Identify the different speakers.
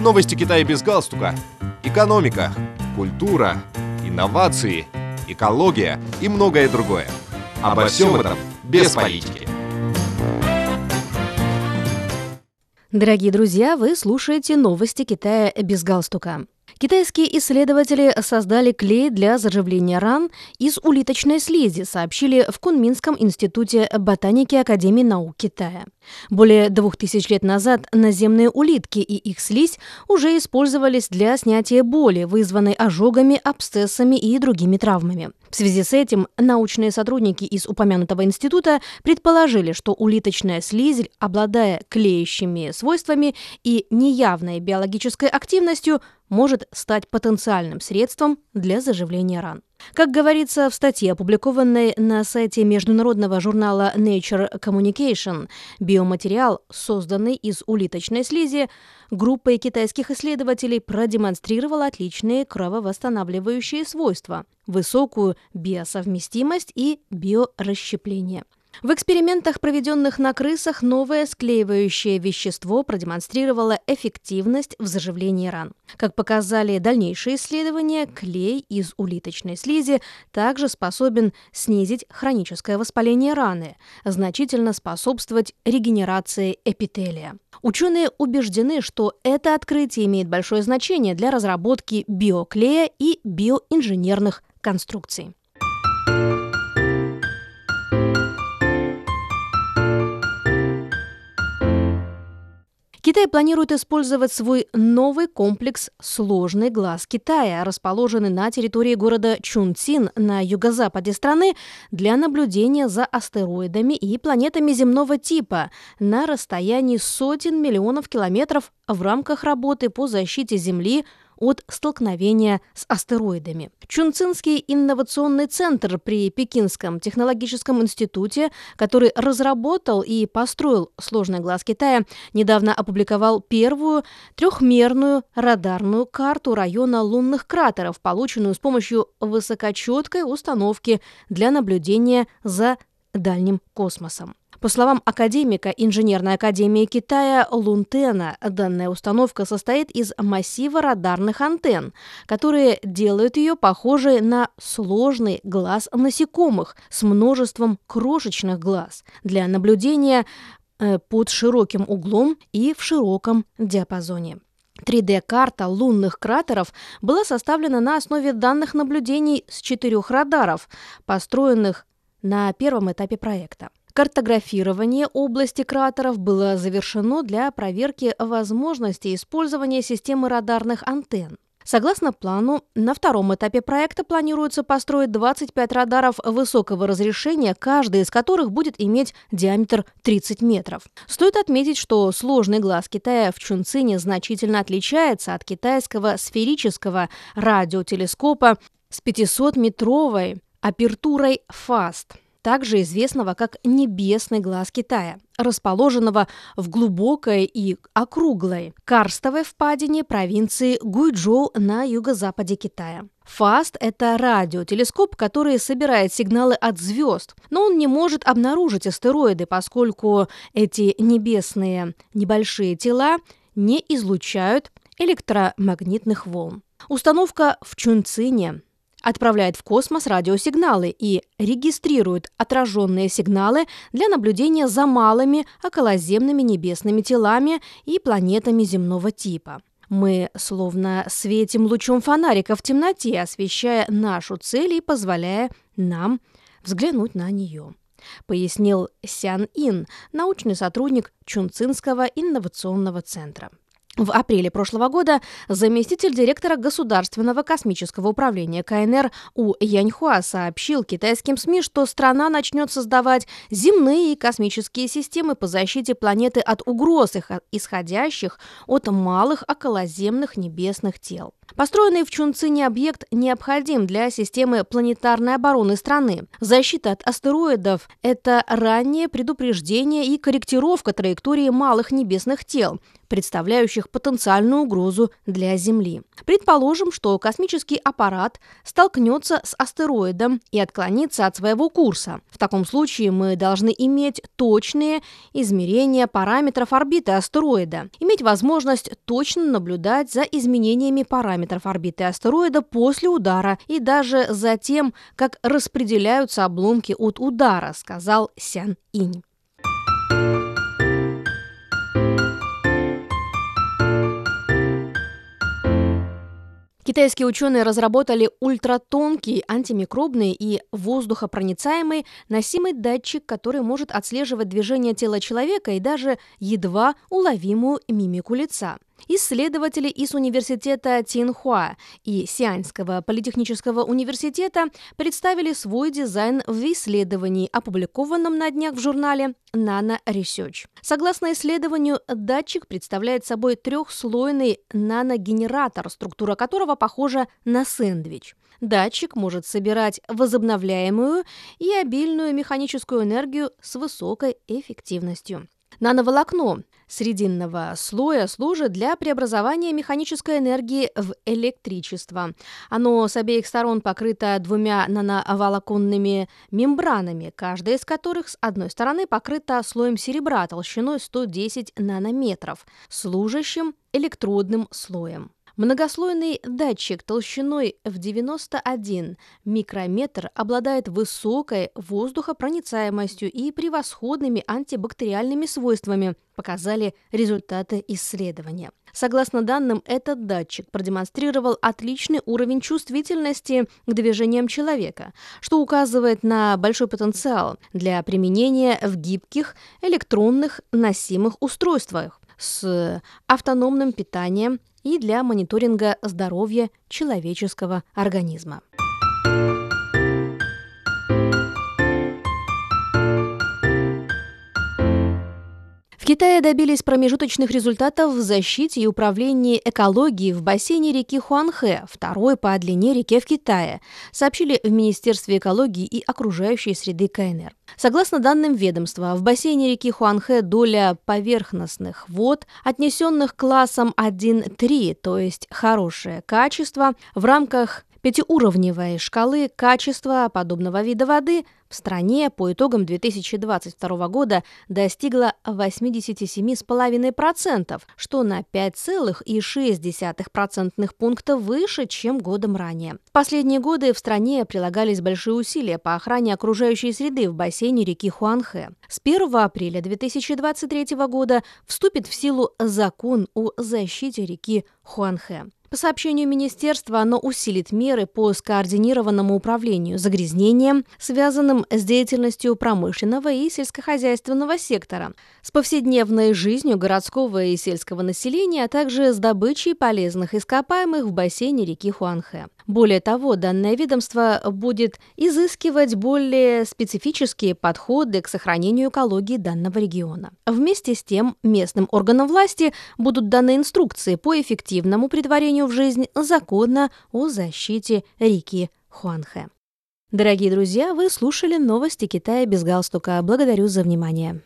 Speaker 1: Новости Китая без галстука. Экономика, культура, инновации, экология и многое другое. Обо всем этом без политики.
Speaker 2: Дорогие друзья, вы слушаете новости Китая без галстука. Китайские исследователи создали клей для заживления ран из улиточной слизи, сообщили в Кунминском институте ботаники Академии наук Китая. Более двух тысяч лет назад наземные улитки и их слизь уже использовались для снятия боли, вызванной ожогами, абсцессами и другими травмами. В связи с этим научные сотрудники из упомянутого института предположили, что улиточная слизь, обладая клеящими свойствами и неявной биологической активностью, может стать потенциальным средством для заживления ран. Как говорится в статье, опубликованной на сайте международного журнала Nature Communication, биоматериал, созданный из улиточной слизи, группой китайских исследователей продемонстрировал отличные крововосстанавливающие свойства, высокую биосовместимость и биорасщепление. В экспериментах, проведенных на крысах, новое склеивающее вещество продемонстрировало эффективность в заживлении ран. Как показали дальнейшие исследования, клей из улиточной слизи также способен снизить хроническое воспаление раны, значительно способствовать регенерации эпителия. Ученые убеждены, что это открытие имеет большое значение для разработки биоклея и биоинженерных конструкций. Китай планирует использовать свой новый комплекс «Сложный глаз Китая», расположенный на территории города Чунцин на юго-западе страны, для наблюдения за астероидами и планетами земного типа на расстоянии сотен миллионов километров в рамках работы по защите Земли от столкновения с астероидами. Чунцинский инновационный центр при Пекинском технологическом институте, который разработал и построил сложный глаз Китая, недавно опубликовал первую трехмерную радарную карту района лунных кратеров, полученную с помощью высокочеткой установки для наблюдения за дальним космосом. По словам академика Инженерной академии Китая Лунтена, данная установка состоит из массива радарных антенн, которые делают ее похожей на сложный глаз насекомых с множеством крошечных глаз для наблюдения э, под широким углом и в широком диапазоне. 3D-карта лунных кратеров была составлена на основе данных наблюдений с четырех радаров, построенных на первом этапе проекта. Картографирование области кратеров было завершено для проверки возможности использования системы радарных антенн. Согласно плану, на втором этапе проекта планируется построить 25 радаров высокого разрешения, каждый из которых будет иметь диаметр 30 метров. Стоит отметить, что сложный глаз Китая в Чунцине значительно отличается от китайского сферического радиотелескопа с 500-метровой апертурой FAST также известного как «небесный глаз Китая», расположенного в глубокой и округлой карстовой впадине провинции Гуйчжоу на юго-западе Китая. ФАСТ – это радиотелескоп, который собирает сигналы от звезд, но он не может обнаружить астероиды, поскольку эти небесные небольшие тела не излучают электромагнитных волн. Установка в Чунцине отправляет в космос радиосигналы и регистрирует отраженные сигналы для наблюдения за малыми околоземными небесными телами и планетами земного типа. Мы словно светим лучом фонарика в темноте, освещая нашу цель и позволяя нам взглянуть на нее пояснил Сян Ин, научный сотрудник Чунцинского инновационного центра. В апреле прошлого года заместитель директора Государственного космического управления КНР У Яньхуа сообщил китайским СМИ, что страна начнет создавать земные космические системы по защите планеты от угроз, исходящих от малых околоземных небесных тел. Построенный в Чунцине объект необходим для системы планетарной обороны страны. Защита от астероидов – это раннее предупреждение и корректировка траектории малых небесных тел, представляющих потенциальную угрозу для Земли. Предположим, что космический аппарат столкнется с астероидом и отклонится от своего курса. В таком случае мы должны иметь точные измерения параметров орбиты астероида, иметь возможность точно наблюдать за изменениями параметров орбиты астероида после удара и даже за тем, как распределяются обломки от удара, сказал Сян Инь. Китайские ученые разработали ультратонкий, антимикробный и воздухопроницаемый носимый датчик, который может отслеживать движение тела человека и даже едва уловимую мимику лица. Исследователи из университета Тинхуа и Сианьского политехнического университета представили свой дизайн в исследовании, опубликованном на днях в журнале Nano Research. Согласно исследованию, датчик представляет собой трехслойный наногенератор, структура которого похожа на сэндвич. Датчик может собирать возобновляемую и обильную механическую энергию с высокой эффективностью. Нановолокно срединного слоя служит для преобразования механической энергии в электричество. Оно с обеих сторон покрыто двумя нановолоконными мембранами, каждая из которых с одной стороны покрыта слоем серебра толщиной 110 нанометров, служащим электродным слоем. Многослойный датчик толщиной в 91 микрометр обладает высокой воздухопроницаемостью и превосходными антибактериальными свойствами, показали результаты исследования. Согласно данным, этот датчик продемонстрировал отличный уровень чувствительности к движениям человека, что указывает на большой потенциал для применения в гибких электронных носимых устройствах с автономным питанием и для мониторинга здоровья человеческого организма. Китае добились промежуточных результатов в защите и управлении экологией в бассейне реки Хуанхэ, второй по длине реке в Китае, сообщили в Министерстве экологии и окружающей среды КНР. Согласно данным ведомства, в бассейне реки Хуанхэ доля поверхностных вод, отнесенных классом 1-3, то есть хорошее качество, в рамках пятиуровневой шкалы качества подобного вида воды в стране по итогам 2022 года достигла 87,5%, что на 5,6% пункта выше, чем годом ранее. В последние годы в стране прилагались большие усилия по охране окружающей среды в бассейне реки Хуанхэ. С 1 апреля 2023 года вступит в силу закон о защите реки Хуанхэ. По сообщению министерства, оно усилит меры по скоординированному управлению загрязнением, связанным с деятельностью промышленного и сельскохозяйственного сектора, с повседневной жизнью городского и сельского населения, а также с добычей полезных ископаемых в бассейне реки Хуанхэ. Более того, данное ведомство будет изыскивать более специфические подходы к сохранению экологии данного региона. Вместе с тем, местным органам власти будут даны инструкции по эффективному притворению в жизнь закона о защите реки Хуанхэ. Дорогие друзья, вы слушали новости Китая без галстука. Благодарю за внимание.